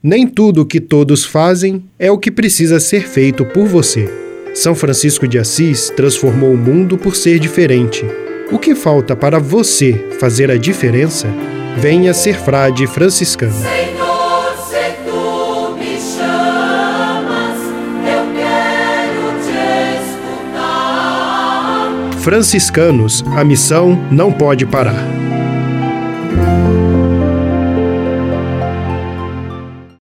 Nem tudo o que todos fazem é o que precisa ser feito por você. São Francisco de Assis transformou o mundo por ser diferente. O que falta para você fazer a diferença? Venha ser frade franciscano. Senhor, se tu me chamas, eu quero te escutar. Franciscanos, a missão não pode parar.